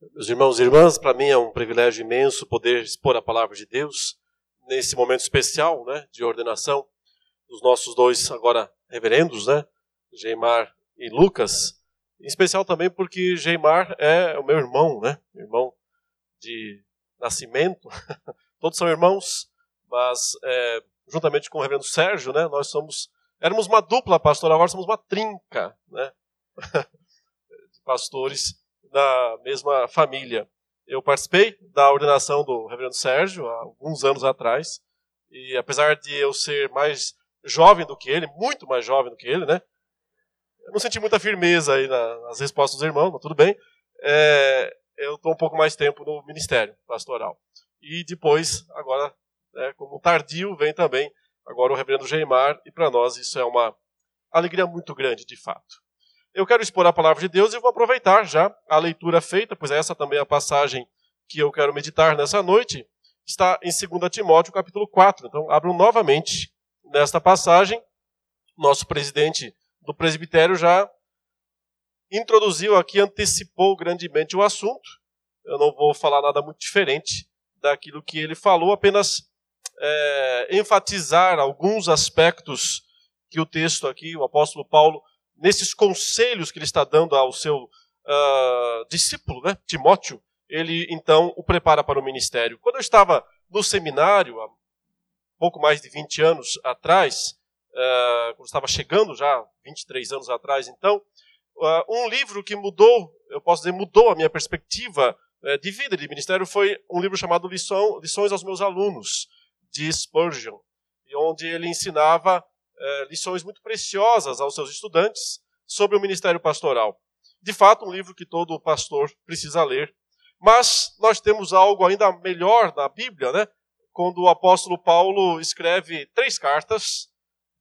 Meus irmãos e irmãs, para mim é um privilégio imenso poder expor a palavra de Deus nesse momento especial né, de ordenação dos nossos dois agora reverendos, né, Geimar e Lucas. Em especial também porque Geimar é o meu irmão, né, irmão de nascimento. Todos são irmãos, mas é, juntamente com o reverendo Sérgio, né, nós somos, éramos uma dupla pastoral, agora somos uma trinca né, de pastores da mesma família. Eu participei da ordenação do reverendo Sérgio há alguns anos atrás, e apesar de eu ser mais jovem do que ele, muito mais jovem do que ele, né? Eu não senti muita firmeza aí nas respostas dos irmãos, mas tudo bem. É, eu estou um pouco mais tempo no ministério pastoral. E depois, agora, né, como tardio, vem também agora o reverendo Geimar, e para nós isso é uma alegria muito grande, de fato. Eu quero expor a palavra de Deus e vou aproveitar já a leitura feita, pois essa também é a passagem que eu quero meditar nessa noite. Está em 2 Timóteo, capítulo 4. Então, abram novamente nesta passagem. Nosso presidente do presbitério já introduziu aqui, antecipou grandemente o assunto. Eu não vou falar nada muito diferente daquilo que ele falou, apenas é, enfatizar alguns aspectos que o texto aqui, o apóstolo Paulo, nesses conselhos que ele está dando ao seu uh, discípulo, né, Timóteo, ele então o prepara para o ministério. Quando eu estava no seminário, há pouco mais de 20 anos atrás, uh, quando estava chegando já, 23 anos atrás, então, uh, um livro que mudou, eu posso dizer, mudou a minha perspectiva uh, de vida, de ministério, foi um livro chamado Lição, Lições aos Meus Alunos, de Spurgeon, onde ele ensinava é, lições muito preciosas aos seus estudantes sobre o ministério pastoral. De fato, um livro que todo pastor precisa ler. Mas nós temos algo ainda melhor na Bíblia, né? Quando o apóstolo Paulo escreve três cartas,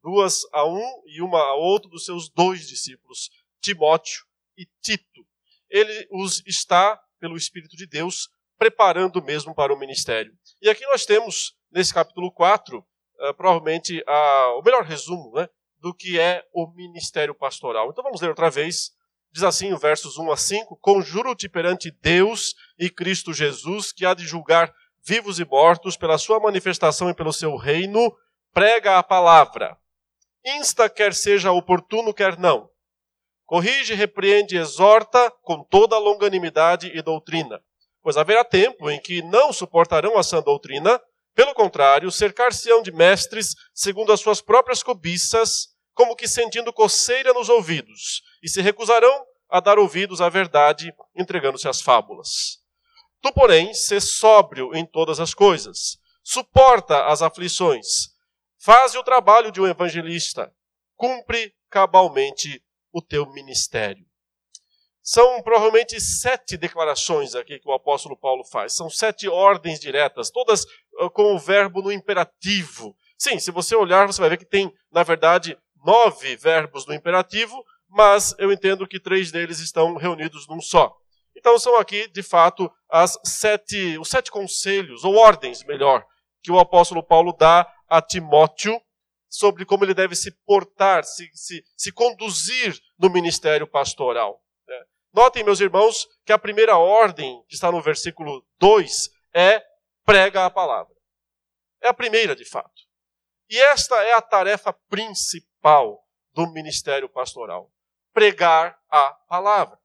duas a um e uma a outro dos seus dois discípulos, Timóteo e Tito. Ele os está, pelo Espírito de Deus, preparando mesmo para o ministério. E aqui nós temos, nesse capítulo 4, uh, provavelmente uh, o melhor resumo né, do que é o ministério pastoral. Então vamos ler outra vez. Diz assim, versos 1 a 5: Conjuro-te perante Deus e Cristo Jesus, que há de julgar vivos e mortos pela sua manifestação e pelo seu reino, prega a palavra. Insta, quer seja oportuno, quer não. Corrige, repreende exorta com toda a longanimidade e doutrina. Pois haverá tempo em que não suportarão a sã doutrina, pelo contrário, cercar-se-ão de mestres segundo as suas próprias cobiças, como que sentindo coceira nos ouvidos, e se recusarão a dar ouvidos à verdade, entregando-se às fábulas. Tu, porém, sê sóbrio em todas as coisas, suporta as aflições, faze o trabalho de um evangelista, cumpre cabalmente o teu ministério. São provavelmente sete declarações aqui que o apóstolo Paulo faz. São sete ordens diretas, todas com o verbo no imperativo. Sim, se você olhar, você vai ver que tem, na verdade, nove verbos no imperativo, mas eu entendo que três deles estão reunidos num só. Então são aqui, de fato, as sete, os sete conselhos, ou ordens, melhor, que o apóstolo Paulo dá a Timóteo sobre como ele deve se portar, se, se, se conduzir no ministério pastoral. Notem, meus irmãos, que a primeira ordem, que está no versículo 2, é prega a palavra. É a primeira, de fato. E esta é a tarefa principal do ministério pastoral: pregar a palavra.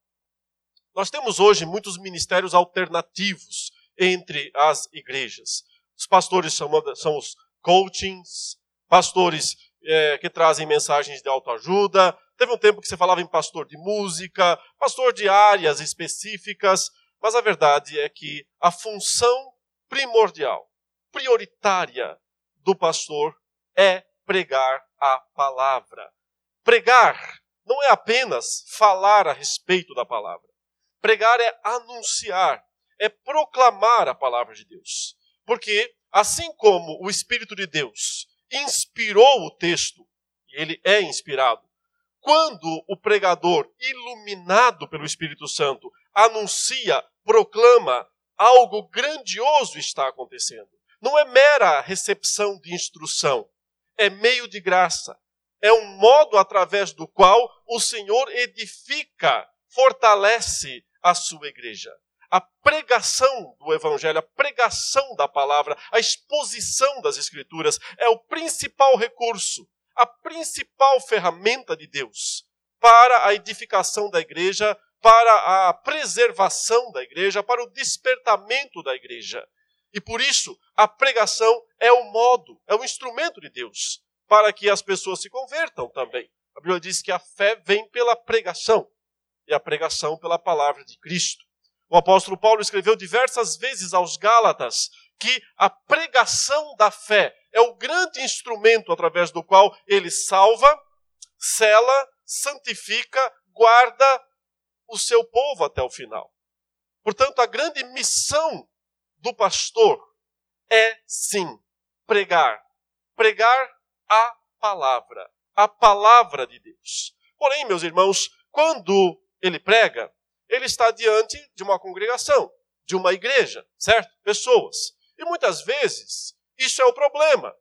Nós temos hoje muitos ministérios alternativos entre as igrejas. Os pastores são, são os coachings, pastores é, que trazem mensagens de autoajuda, Teve um tempo que você falava em pastor de música, pastor de áreas específicas, mas a verdade é que a função primordial, prioritária do pastor é pregar a palavra. Pregar não é apenas falar a respeito da palavra. Pregar é anunciar, é proclamar a palavra de Deus. Porque, assim como o Espírito de Deus inspirou o texto, e ele é inspirado, quando o pregador, iluminado pelo Espírito Santo, anuncia, proclama, algo grandioso está acontecendo. Não é mera recepção de instrução, é meio de graça. É um modo através do qual o Senhor edifica, fortalece a sua igreja. a pregação do Evangelho, a pregação da palavra, a exposição das Escrituras é o principal recurso, a principal ferramenta de Deus para a edificação da igreja, para a preservação da igreja, para o despertamento da igreja. E por isso, a pregação é o modo, é o instrumento de Deus para que as pessoas se convertam também. A Bíblia diz que a fé vem pela pregação e a pregação pela palavra de Cristo. O apóstolo Paulo escreveu diversas vezes aos Gálatas que a pregação da fé é o grande instrumento através do qual ele salva, cela, santifica, guarda o seu povo até o final. Portanto, a grande missão do pastor é sim pregar. Pregar a palavra, a palavra de Deus. Porém, meus irmãos, quando ele prega, ele está diante de uma congregação, de uma igreja, certo? Pessoas. E muitas vezes isso é o problema,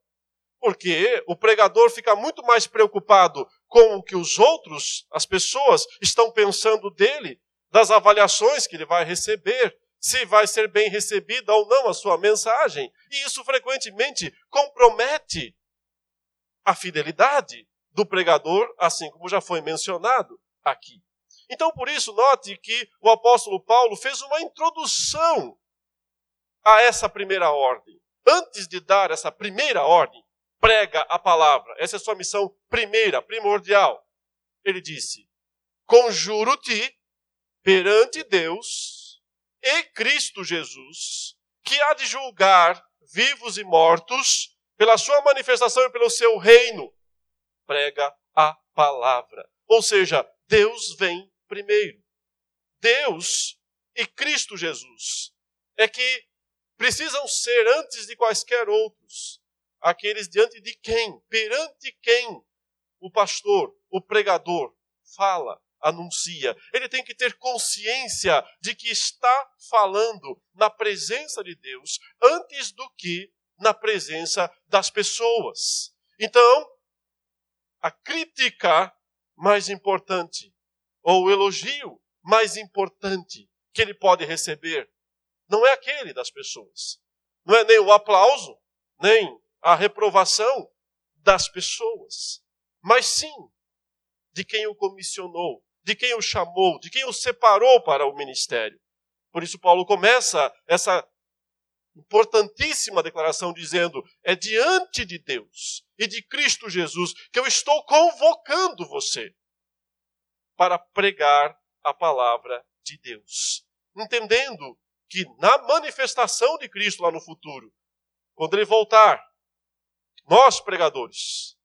porque o pregador fica muito mais preocupado com o que os outros, as pessoas, estão pensando dele, das avaliações que ele vai receber, se vai ser bem recebida ou não a sua mensagem. E isso frequentemente compromete a fidelidade do pregador, assim como já foi mencionado aqui. Então, por isso, note que o apóstolo Paulo fez uma introdução a essa primeira ordem. Antes de dar essa primeira ordem, prega a palavra. Essa é a sua missão primeira, primordial. Ele disse: Conjuro-te perante Deus e Cristo Jesus, que há de julgar vivos e mortos pela sua manifestação e pelo seu reino. Prega a palavra. Ou seja, Deus vem primeiro. Deus e Cristo Jesus é que precisam ser antes de quaisquer outros aqueles diante de quem, perante quem o pastor, o pregador fala anuncia. Ele tem que ter consciência de que está falando na presença de Deus antes do que na presença das pessoas. Então, a crítica mais importante, ou o elogio mais importante que ele pode receber, não é aquele das pessoas. Não é nem o aplauso, nem a reprovação das pessoas, mas sim de quem o comissionou, de quem o chamou, de quem o separou para o ministério. Por isso, Paulo começa essa importantíssima declaração dizendo: é diante de Deus e de Cristo Jesus que eu estou convocando você para pregar a palavra de Deus. Entendendo que na manifestação de Cristo lá no futuro, quando ele voltar, nós pregadores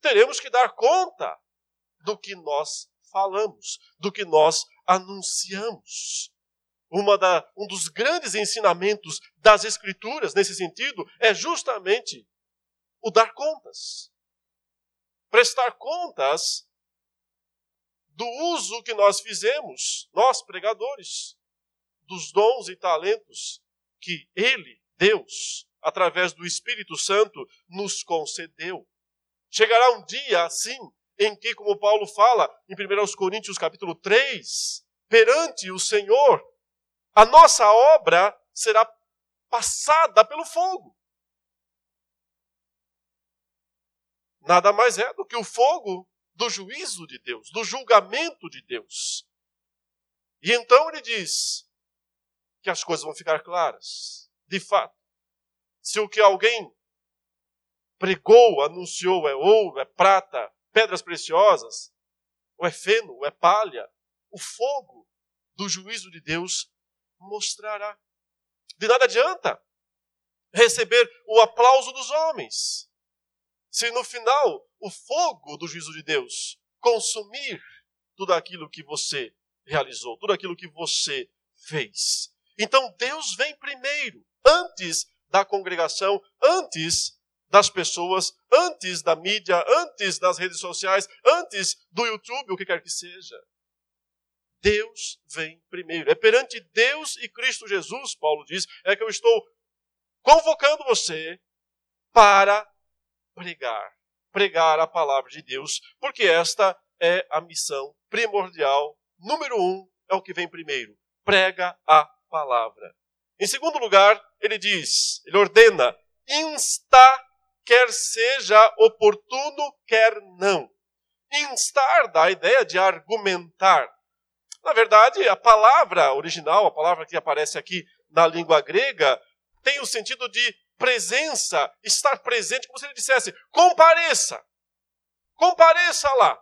teremos que dar conta do que nós falamos, do que nós anunciamos. Da, um dos grandes ensinamentos das Escrituras nesse sentido é justamente o dar contas. Prestar contas do uso que nós fizemos, nós pregadores, dos dons e talentos que Ele, Deus, através do Espírito Santo, nos concedeu. Chegará um dia, assim, em que, como Paulo fala em 1 Coríntios capítulo 3, perante o Senhor, a nossa obra será passada pelo fogo. Nada mais é do que o fogo do juízo de Deus, do julgamento de Deus. E então ele diz que as coisas vão ficar claras. De fato, se o que alguém pregou, anunciou é ouro, é prata, pedras preciosas, ou é feno, ou é palha, o fogo do juízo de Deus mostrará. De nada adianta receber o aplauso dos homens, se no final o fogo do juízo de Deus consumir tudo aquilo que você realizou, tudo aquilo que você fez. Então Deus vem primeiro, antes da congregação, antes das pessoas, antes da mídia, antes das redes sociais, antes do YouTube, o que quer que seja. Deus vem primeiro. É perante Deus e Cristo Jesus, Paulo diz, é que eu estou convocando você para pregar. Pregar a palavra de Deus, porque esta é a missão primordial. Número um é o que vem primeiro. Prega a palavra. Em segundo lugar, ele diz, ele ordena, insta, quer seja oportuno, quer não. Instar dá a ideia de argumentar. Na verdade, a palavra original, a palavra que aparece aqui na língua grega, tem o sentido de presença, estar presente, como se ele dissesse: compareça, compareça lá.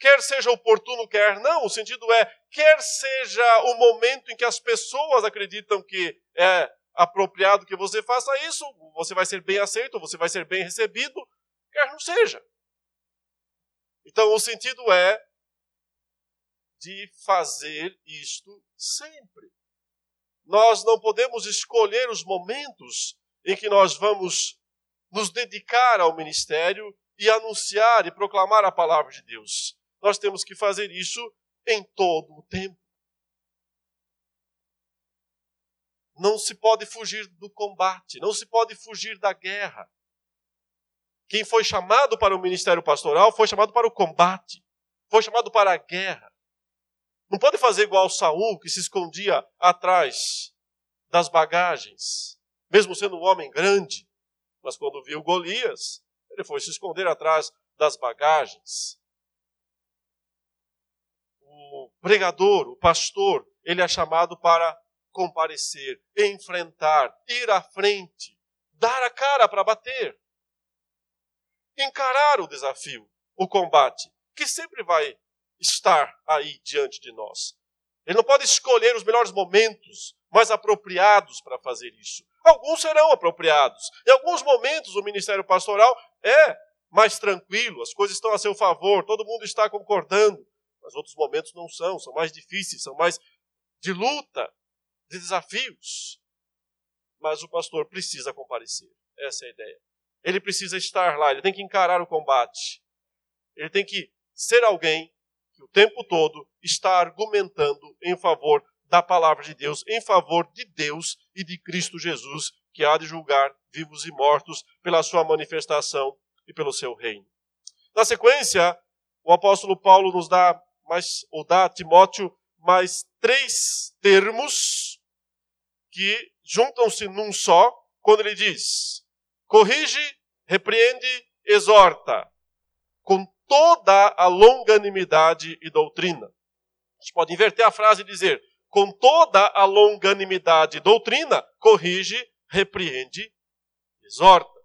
Quer seja oportuno, quer não, o sentido é, quer seja o momento em que as pessoas acreditam que é apropriado que você faça isso, você vai ser bem aceito, você vai ser bem recebido, quer não seja. Então, o sentido é de fazer isto sempre. Nós não podemos escolher os momentos em que nós vamos nos dedicar ao ministério e anunciar e proclamar a palavra de Deus. Nós temos que fazer isso em todo o tempo. Não se pode fugir do combate, não se pode fugir da guerra. Quem foi chamado para o ministério pastoral foi chamado para o combate, foi chamado para a guerra. Não pode fazer igual Saul, que se escondia atrás das bagagens, mesmo sendo um homem grande. Mas quando viu Golias, ele foi se esconder atrás das bagagens. O pregador, o pastor, ele é chamado para comparecer, enfrentar, ir à frente, dar a cara para bater, encarar o desafio, o combate, que sempre vai estar aí diante de nós. Ele não pode escolher os melhores momentos mais apropriados para fazer isso. Alguns serão apropriados. Em alguns momentos o ministério pastoral é mais tranquilo, as coisas estão a seu favor, todo mundo está concordando. Mas outros momentos não são, são mais difíceis, são mais de luta, de desafios. Mas o pastor precisa comparecer. Essa é a ideia. Ele precisa estar lá, ele tem que encarar o combate. Ele tem que ser alguém que o tempo todo está argumentando em favor da palavra de Deus, em favor de Deus e de Cristo Jesus, que há de julgar vivos e mortos pela sua manifestação e pelo seu reino. Na sequência, o apóstolo Paulo nos dá mais, ou dá a Timóteo mais três termos que juntam-se num só, quando ele diz: corrige, repreende, exorta, com toda a longanimidade e doutrina. A gente pode inverter a frase e dizer: com toda a longanimidade e doutrina, corrige, repreende, exorta.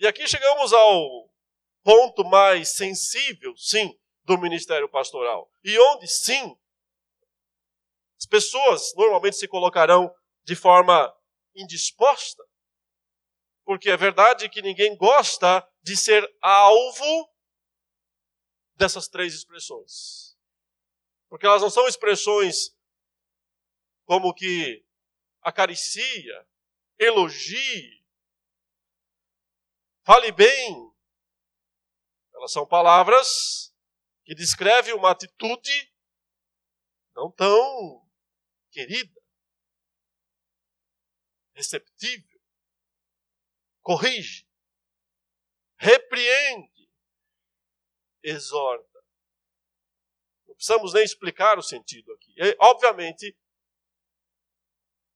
E aqui chegamos ao ponto mais sensível, sim, do ministério pastoral. E onde, sim, as pessoas normalmente se colocarão de forma indisposta. Porque é verdade que ninguém gosta de ser alvo dessas três expressões. Porque elas não são expressões como que acaricia, elogie, fale bem. Elas são palavras que descrevem uma atitude não tão querida, receptível, corrige, repreende exorta. Não precisamos nem explicar o sentido aqui. E, obviamente,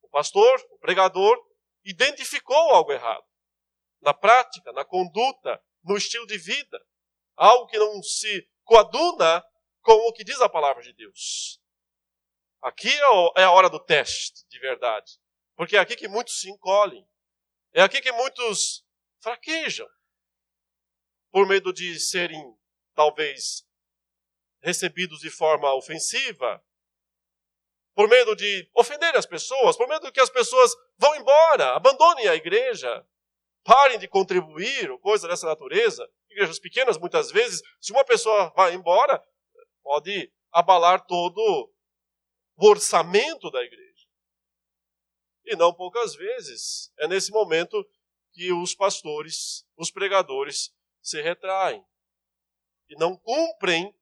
o pastor, o pregador, identificou algo errado. Na prática, na conduta, no estilo de vida. Algo que não se coaduna com o que diz a palavra de Deus. Aqui é, é a hora do teste, de verdade. Porque é aqui que muitos se encolhem. É aqui que muitos fraquejam. Por medo de serem talvez recebidos de forma ofensiva, por medo de ofender as pessoas, por medo que as pessoas vão embora, abandonem a igreja, parem de contribuir, ou coisa dessa natureza. Igrejas pequenas, muitas vezes, se uma pessoa vai embora, pode abalar todo o orçamento da igreja. E não poucas vezes é nesse momento que os pastores, os pregadores se retraem e não cumprem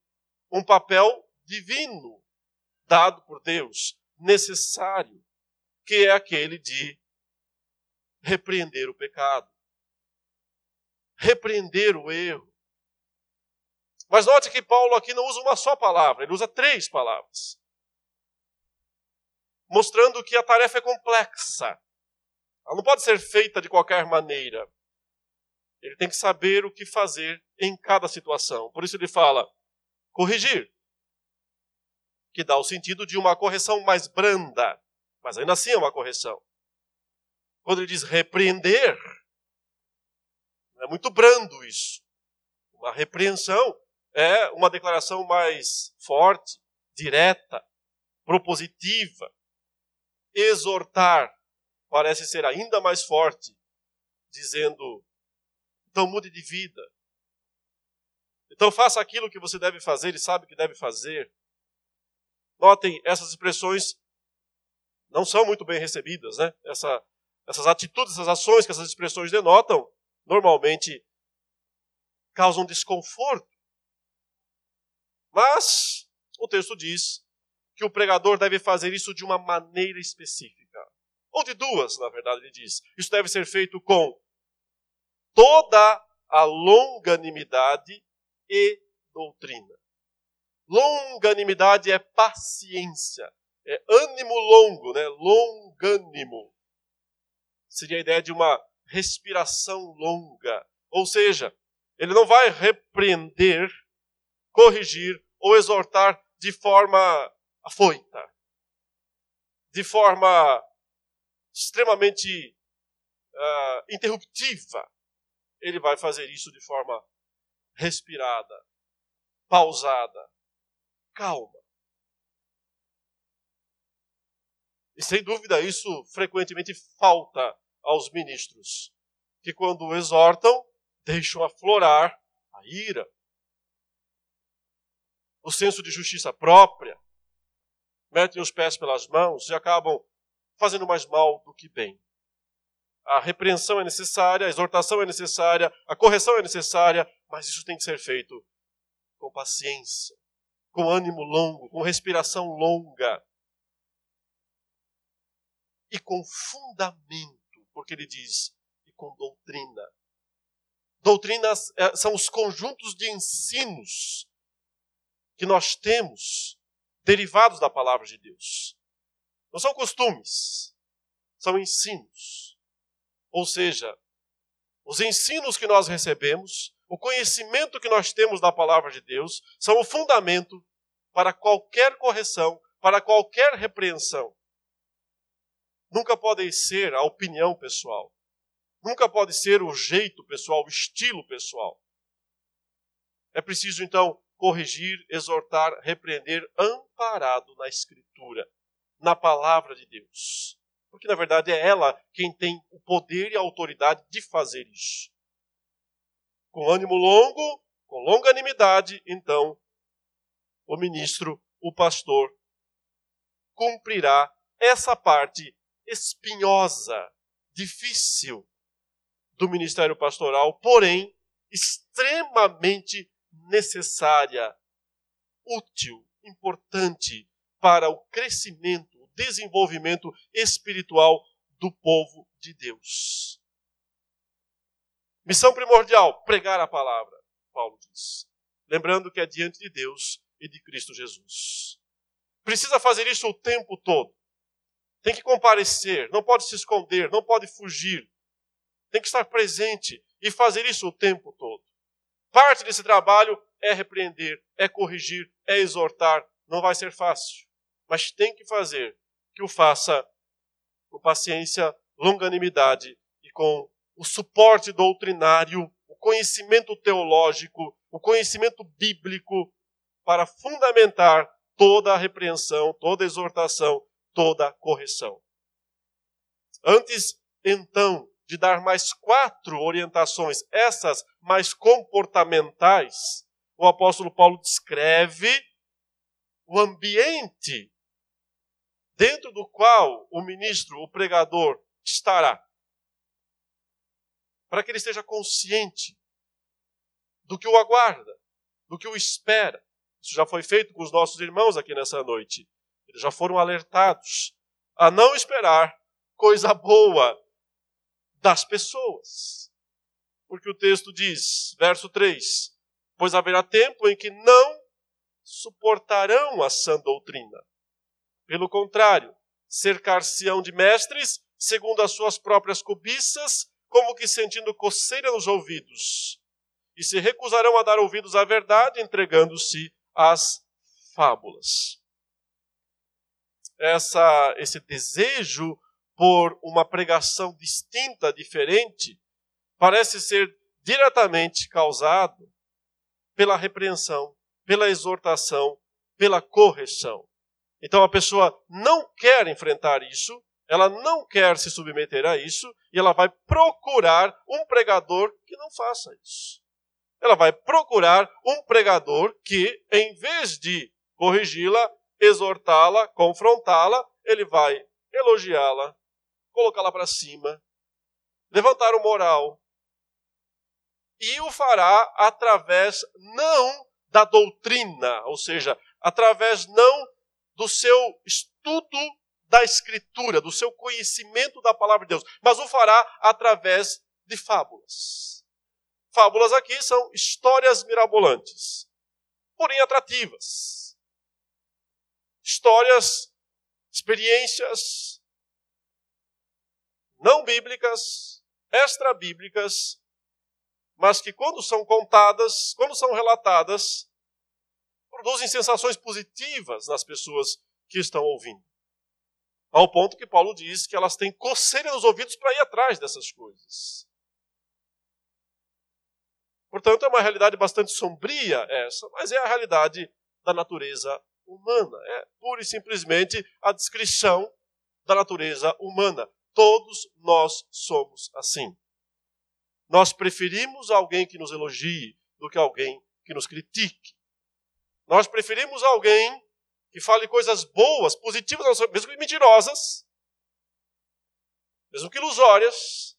um papel divino dado por Deus, necessário, que é aquele de repreender o pecado, repreender o erro. Mas note que Paulo aqui não usa uma só palavra, ele usa três palavras. mostrando que a tarefa é complexa. Ela não pode ser feita de qualquer maneira. Ele tem que saber o que fazer em cada situação. Por isso ele fala corrigir, que dá o sentido de uma correção mais branda, mas ainda assim é uma correção. Quando ele diz repreender, é muito brando isso. Uma repreensão é uma declaração mais forte, direta, propositiva. Exortar parece ser ainda mais forte, dizendo: então mude de vida. Então faça aquilo que você deve fazer e sabe que deve fazer. Notem, essas expressões não são muito bem recebidas, né? Essa, essas atitudes, essas ações que essas expressões denotam, normalmente causam desconforto. Mas o texto diz que o pregador deve fazer isso de uma maneira específica. Ou de duas, na verdade, ele diz. Isso deve ser feito com toda a longanimidade e doutrina. Longanimidade é paciência, é ânimo longo, né? Longânimo. Seria a ideia de uma respiração longa. Ou seja, ele não vai repreender, corrigir ou exortar de forma afoita, de forma extremamente uh, interruptiva, ele vai fazer isso de forma respirada, pausada, calma. E sem dúvida isso frequentemente falta aos ministros, que quando exortam, deixam aflorar a ira, o senso de justiça própria, metem os pés pelas mãos e acabam fazendo mais mal do que bem. A repreensão é necessária, a exortação é necessária, a correção é necessária, mas isso tem que ser feito com paciência, com ânimo longo, com respiração longa e com fundamento, porque ele diz, e com doutrina. Doutrinas eh, são os conjuntos de ensinos que nós temos derivados da palavra de Deus. Não são costumes, são ensinos. Ou seja, os ensinos que nós recebemos, o conhecimento que nós temos da palavra de Deus, são o fundamento para qualquer correção, para qualquer repreensão. Nunca podem ser a opinião pessoal. Nunca pode ser o jeito pessoal, o estilo pessoal. É preciso, então, corrigir, exortar, repreender, amparado na Escritura na palavra de Deus. Porque, na verdade, é ela quem tem o poder e a autoridade de fazer isso. Com ânimo longo, com longanimidade, então, o ministro, o pastor, cumprirá essa parte espinhosa, difícil do ministério pastoral, porém extremamente necessária, útil, importante para o crescimento desenvolvimento espiritual do povo de Deus. Missão primordial: pregar a palavra, Paulo diz. Lembrando que é diante de Deus e de Cristo Jesus. Precisa fazer isso o tempo todo. Tem que comparecer, não pode se esconder, não pode fugir. Tem que estar presente e fazer isso o tempo todo. Parte desse trabalho é repreender, é corrigir, é exortar. Não vai ser fácil, mas tem que fazer que o faça com paciência, longanimidade e com o suporte doutrinário, o conhecimento teológico, o conhecimento bíblico para fundamentar toda a repreensão, toda a exortação, toda correção. Antes, então, de dar mais quatro orientações, essas mais comportamentais, o apóstolo Paulo descreve o ambiente dentro do qual o ministro, o pregador, estará. Para que ele esteja consciente do que o aguarda, do que o espera. Isso já foi feito com os nossos irmãos aqui nessa noite. Já foram alertados a não esperar coisa boa das pessoas. Porque o texto diz, verso 3: Pois haverá tempo em que não suportarão a sã doutrina pelo contrário, cercar-se-ão de mestres, segundo as suas próprias cobiças, como que sentindo coceira nos ouvidos, e se recusarão a dar ouvidos à verdade, entregando-se às fábulas. Essa, esse desejo por uma pregação distinta, diferente, parece ser diretamente causado pela repreensão, pela exortação, pela correção. Então a pessoa não quer enfrentar isso, ela não quer se submeter a isso, e ela vai procurar um pregador que não faça isso. Ela vai procurar um pregador que, em vez de corrigi-la, exortá-la, confrontá-la, ele vai elogiá-la, colocá-la para cima, levantar o moral. E o fará através não da doutrina, ou seja, através não do seu estudo da Escritura, do seu conhecimento da palavra de Deus, mas o fará através de fábulas. Fábulas aqui são histórias mirabolantes, porém atrativas. Histórias, experiências não bíblicas, extra-bíblicas, mas que quando são contadas, quando são relatadas, produzem sensações positivas nas pessoas que estão ouvindo. Ao ponto que Paulo diz que elas têm coceira nos ouvidos para ir atrás dessas coisas. Portanto, é uma realidade bastante sombria essa, mas é a realidade da natureza humana. É pura e simplesmente a descrição da natureza humana. Todos nós somos assim. Nós preferimos alguém que nos elogie do que alguém que nos critique. Nós preferimos alguém que fale coisas boas, positivas, mesmo que mentirosas, mesmo que ilusórias,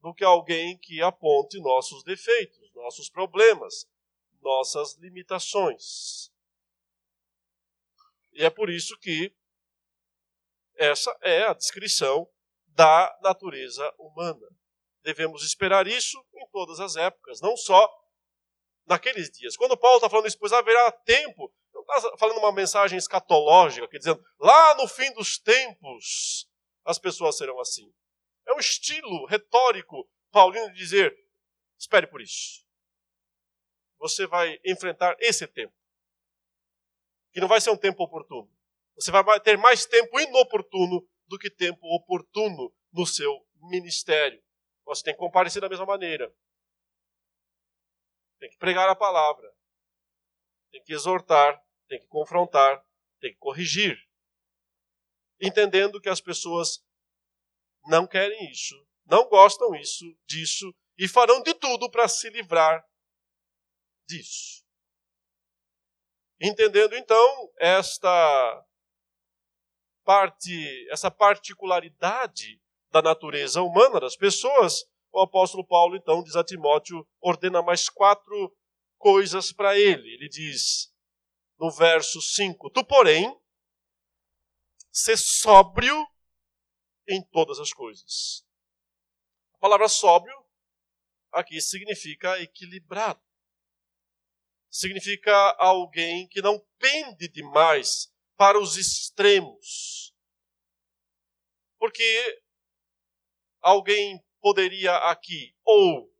do que alguém que aponte nossos defeitos, nossos problemas, nossas limitações. E é por isso que essa é a descrição da natureza humana. Devemos esperar isso em todas as épocas, não só naqueles dias. Quando Paulo está falando isso, pois haverá tempo está falando uma mensagem escatológica, quer dizendo, lá no fim dos tempos, as pessoas serão assim. É um estilo retórico paulino de dizer, espere por isso. Você vai enfrentar esse tempo. Que não vai ser um tempo oportuno. Você vai ter mais tempo inoportuno do que tempo oportuno no seu ministério. Você tem que comparecer da mesma maneira. Tem que pregar a palavra. Tem que exortar tem que confrontar, tem que corrigir. Entendendo que as pessoas não querem isso, não gostam isso, disso e farão de tudo para se livrar disso. Entendendo então esta parte, essa particularidade da natureza humana das pessoas, o apóstolo Paulo então diz a Timóteo, ordena mais quatro coisas para ele. Ele diz: no verso 5: Tu, porém, ser sóbrio em todas as coisas. A palavra sóbrio aqui significa equilibrado. Significa alguém que não pende demais para os extremos. Porque alguém poderia aqui ou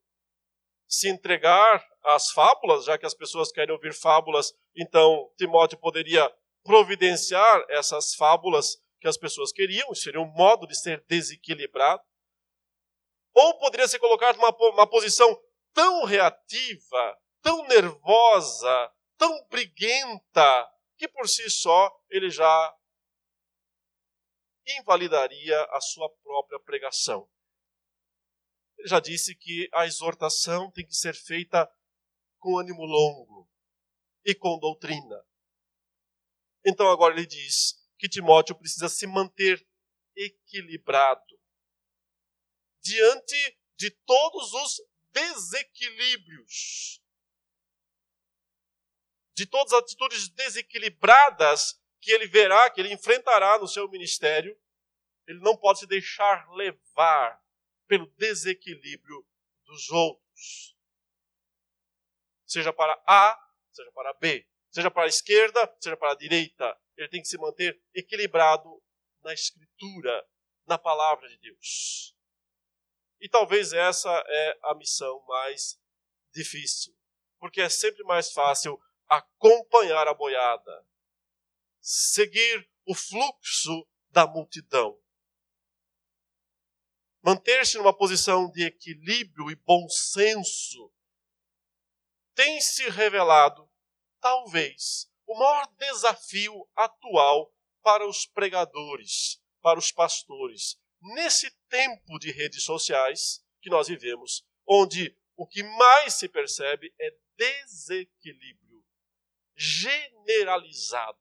se entregar às fábulas, já que as pessoas querem ouvir fábulas então, Timóteo poderia providenciar essas fábulas que as pessoas queriam, seria um modo de ser desequilibrado. Ou poderia ser colocado numa uma posição tão reativa, tão nervosa, tão briguenta, que por si só ele já invalidaria a sua própria pregação. Ele já disse que a exortação tem que ser feita com ânimo longo, e com doutrina. Então agora ele diz que Timóteo precisa se manter equilibrado diante de todos os desequilíbrios, de todas as atitudes desequilibradas que ele verá, que ele enfrentará no seu ministério, ele não pode se deixar levar pelo desequilíbrio dos outros. Seja para A seja para B, seja para a esquerda, seja para a direita. Ele tem que se manter equilibrado na Escritura, na palavra de Deus. E talvez essa é a missão mais difícil, porque é sempre mais fácil acompanhar a boiada, seguir o fluxo da multidão. Manter-se numa posição de equilíbrio e bom senso tem se revelado, talvez, o maior desafio atual para os pregadores, para os pastores, nesse tempo de redes sociais que nós vivemos, onde o que mais se percebe é desequilíbrio generalizado.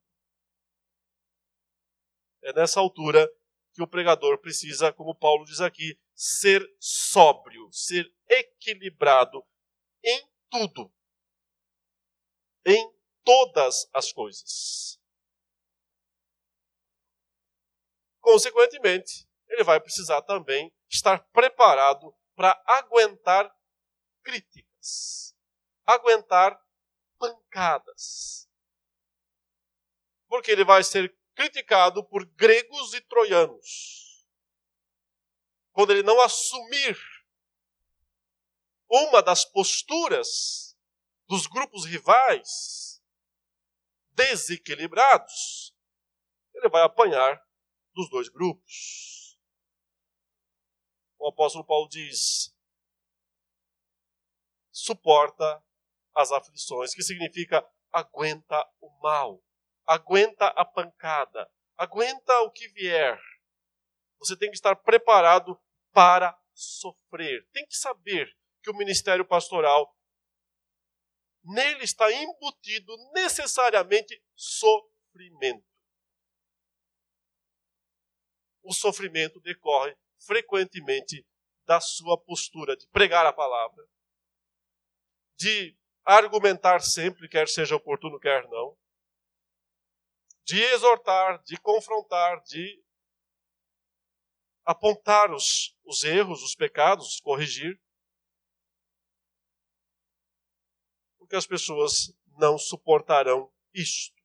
É nessa altura que o pregador precisa, como Paulo diz aqui, ser sóbrio, ser equilibrado em tudo. Em todas as coisas. Consequentemente, ele vai precisar também estar preparado para aguentar críticas, aguentar pancadas. Porque ele vai ser criticado por gregos e troianos. Quando ele não assumir uma das posturas dos grupos rivais desequilibrados, ele vai apanhar dos dois grupos. O apóstolo Paulo diz: suporta as aflições, que significa aguenta o mal, aguenta a pancada, aguenta o que vier. Você tem que estar preparado para sofrer. Tem que saber que o ministério pastoral nele está embutido necessariamente sofrimento. O sofrimento decorre frequentemente da sua postura de pregar a palavra, de argumentar sempre, quer seja oportuno, quer não, de exortar, de confrontar, de apontar os, os erros, os pecados, corrigir. Porque as pessoas não suportarão isto.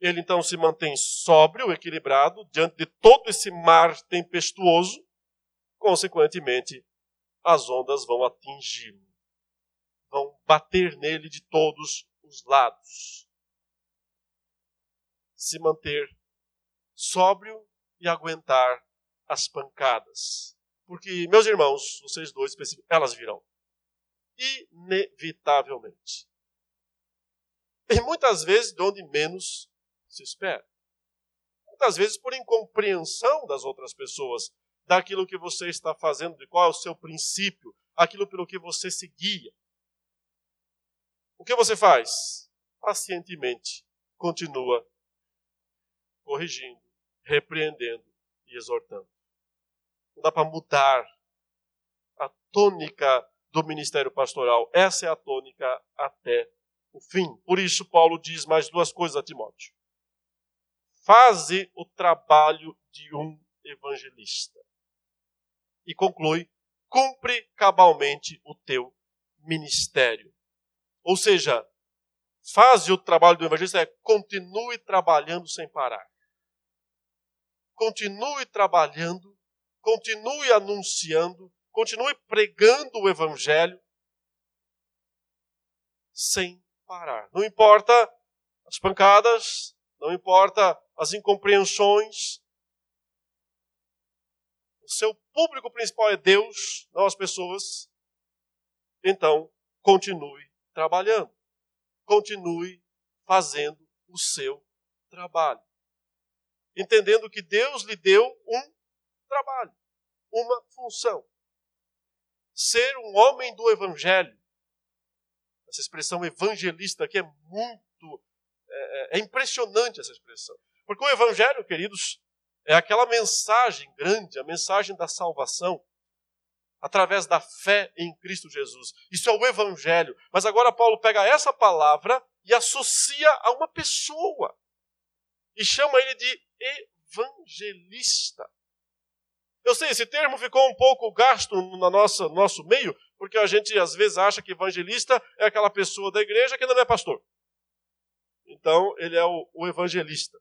Ele então se mantém sóbrio, equilibrado, diante de todo esse mar tempestuoso. Consequentemente, as ondas vão atingi-lo, bater nele de todos os lados. Se manter sóbrio e aguentar as pancadas. Porque, meus irmãos, vocês dois, elas virão. Inevitavelmente. E muitas vezes de onde menos se espera. Muitas vezes por incompreensão das outras pessoas, daquilo que você está fazendo, de qual é o seu princípio, aquilo pelo que você se guia. O que você faz? Pacientemente continua corrigindo, repreendendo e exortando. Não dá para mudar a tônica do ministério pastoral. Essa é a tônica até o fim. Por isso, Paulo diz mais duas coisas a Timóteo. Faze o trabalho de um evangelista e conclui: cumpre cabalmente o teu ministério. Ou seja, faz o trabalho do evangelista é continue trabalhando sem parar. Continue trabalhando, continue anunciando, continue pregando o evangelho sem parar. Não importa as pancadas, não importa as incompreensões, seu público principal é Deus, não as pessoas, então continue trabalhando. Continue fazendo o seu trabalho. Entendendo que Deus lhe deu um trabalho, uma função. Ser um homem do Evangelho. Essa expressão evangelista aqui é muito. É, é, é impressionante essa expressão. Porque o Evangelho, queridos, é aquela mensagem grande, a mensagem da salvação, através da fé em Cristo Jesus. Isso é o Evangelho. Mas agora Paulo pega essa palavra e associa a uma pessoa. E chama ele de evangelista. Eu sei, esse termo ficou um pouco gasto no nosso, no nosso meio, porque a gente às vezes acha que evangelista é aquela pessoa da igreja que não é pastor. Então, ele é o, o evangelista.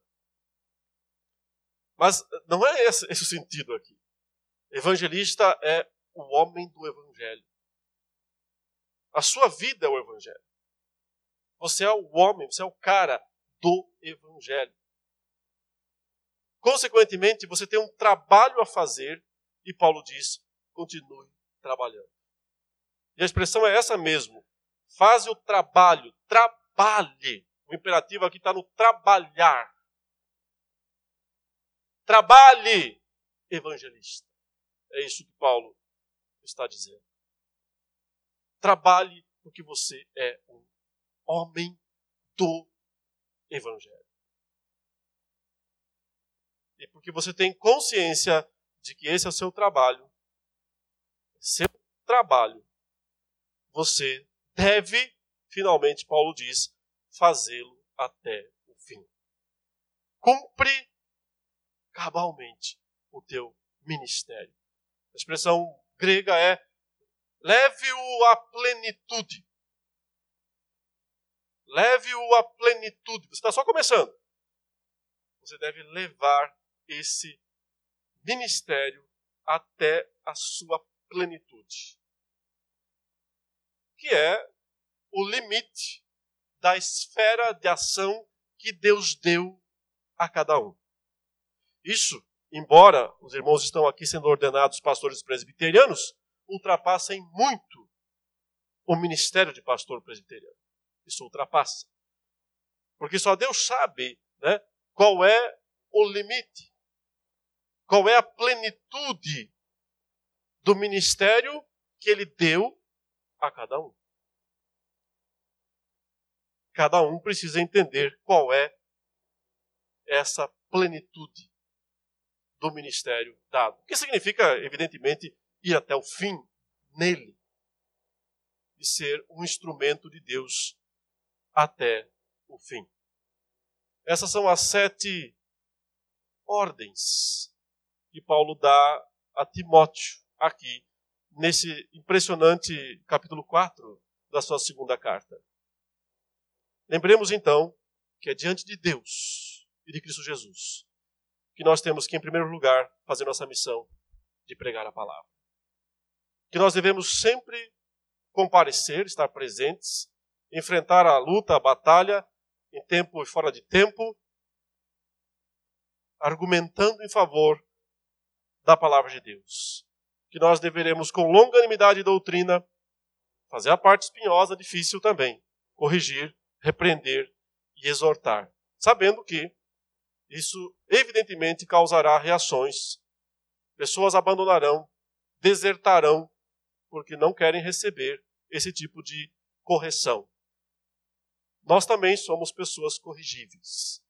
Mas não é esse, esse o sentido aqui. Evangelista é o homem do Evangelho. A sua vida é o Evangelho. Você é o homem, você é o cara do Evangelho. Consequentemente, você tem um trabalho a fazer, e Paulo diz: continue trabalhando. E a expressão é essa mesmo. Faz o trabalho, trabalhe. O imperativo aqui está no trabalhar. Trabalhe, evangelista. É isso que Paulo está dizendo. Trabalhe porque você é um homem do Evangelho. E porque você tem consciência de que esse é o seu trabalho, seu trabalho, você deve, finalmente, Paulo diz, fazê-lo até o fim. Cumpre cabalmente o teu ministério. A expressão grega é leve-o à plenitude. Leve-o à plenitude. Você está só começando. Você deve levar esse ministério até a sua plenitude. Que é o limite da esfera de ação que Deus deu a cada um. Isso, embora os irmãos estão aqui sendo ordenados pastores presbiterianos, ultrapassem muito o ministério de pastor presbiteriano. Isso ultrapassa. Porque só Deus sabe né, qual é o limite, qual é a plenitude do ministério que ele deu a cada um. Cada um precisa entender qual é essa plenitude do ministério dado. O que significa, evidentemente, ir até o fim nele e ser um instrumento de Deus até o fim. Essas são as sete ordens que Paulo dá a Timóteo aqui, nesse impressionante capítulo 4 da sua segunda carta. Lembremos então que é diante de Deus e de Cristo Jesus que nós temos que, em primeiro lugar, fazer nossa missão de pregar a palavra. Que nós devemos sempre comparecer, estar presentes, enfrentar a luta, a batalha, em tempo e fora de tempo, argumentando em favor da palavra de Deus. Que nós deveremos, com longanimidade e doutrina, fazer a parte espinhosa, difícil também, corrigir, repreender e exortar, sabendo que isso evidentemente causará reações. Pessoas abandonarão, desertarão, porque não querem receber esse tipo de correção. Nós também somos pessoas corrigíveis.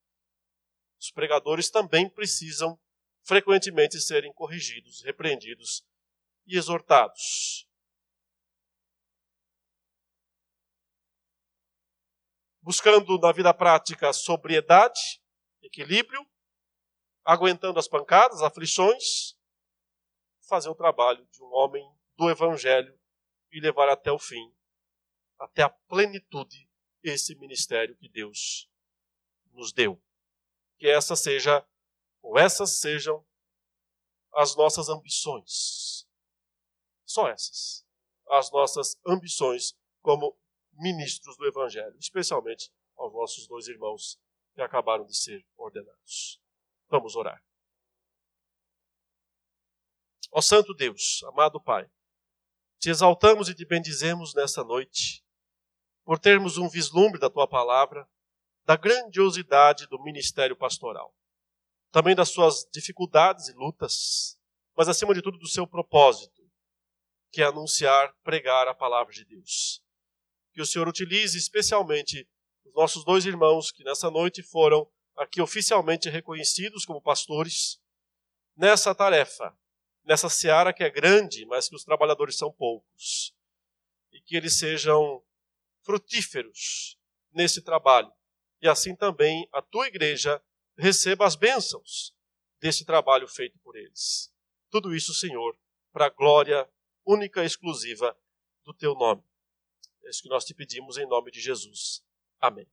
Os pregadores também precisam frequentemente serem corrigidos, repreendidos e exortados. Buscando na vida prática sobriedade, equilíbrio, aguentando as pancadas, aflições, fazer o trabalho de um homem do Evangelho e levar até o fim, até a plenitude, esse ministério que Deus nos deu. Que essa seja, ou essas sejam, as nossas ambições. Só essas. As nossas ambições como ministros do Evangelho, especialmente aos nossos dois irmãos que acabaram de ser ordenados. Vamos orar. Ó Santo Deus, amado Pai, te exaltamos e te bendizemos nessa noite, por termos um vislumbre da tua palavra, da grandiosidade do ministério pastoral, também das suas dificuldades e lutas, mas acima de tudo do seu propósito, que é anunciar, pregar a palavra de Deus. Que o Senhor utilize especialmente os nossos dois irmãos que nessa noite foram aqui oficialmente reconhecidos como pastores nessa tarefa, nessa seara que é grande, mas que os trabalhadores são poucos. E que eles sejam frutíferos nesse trabalho. E assim também a tua igreja receba as bênçãos desse trabalho feito por eles. Tudo isso, Senhor, para a glória única e exclusiva do teu nome. É isso que nós te pedimos em nome de Jesus. Amén.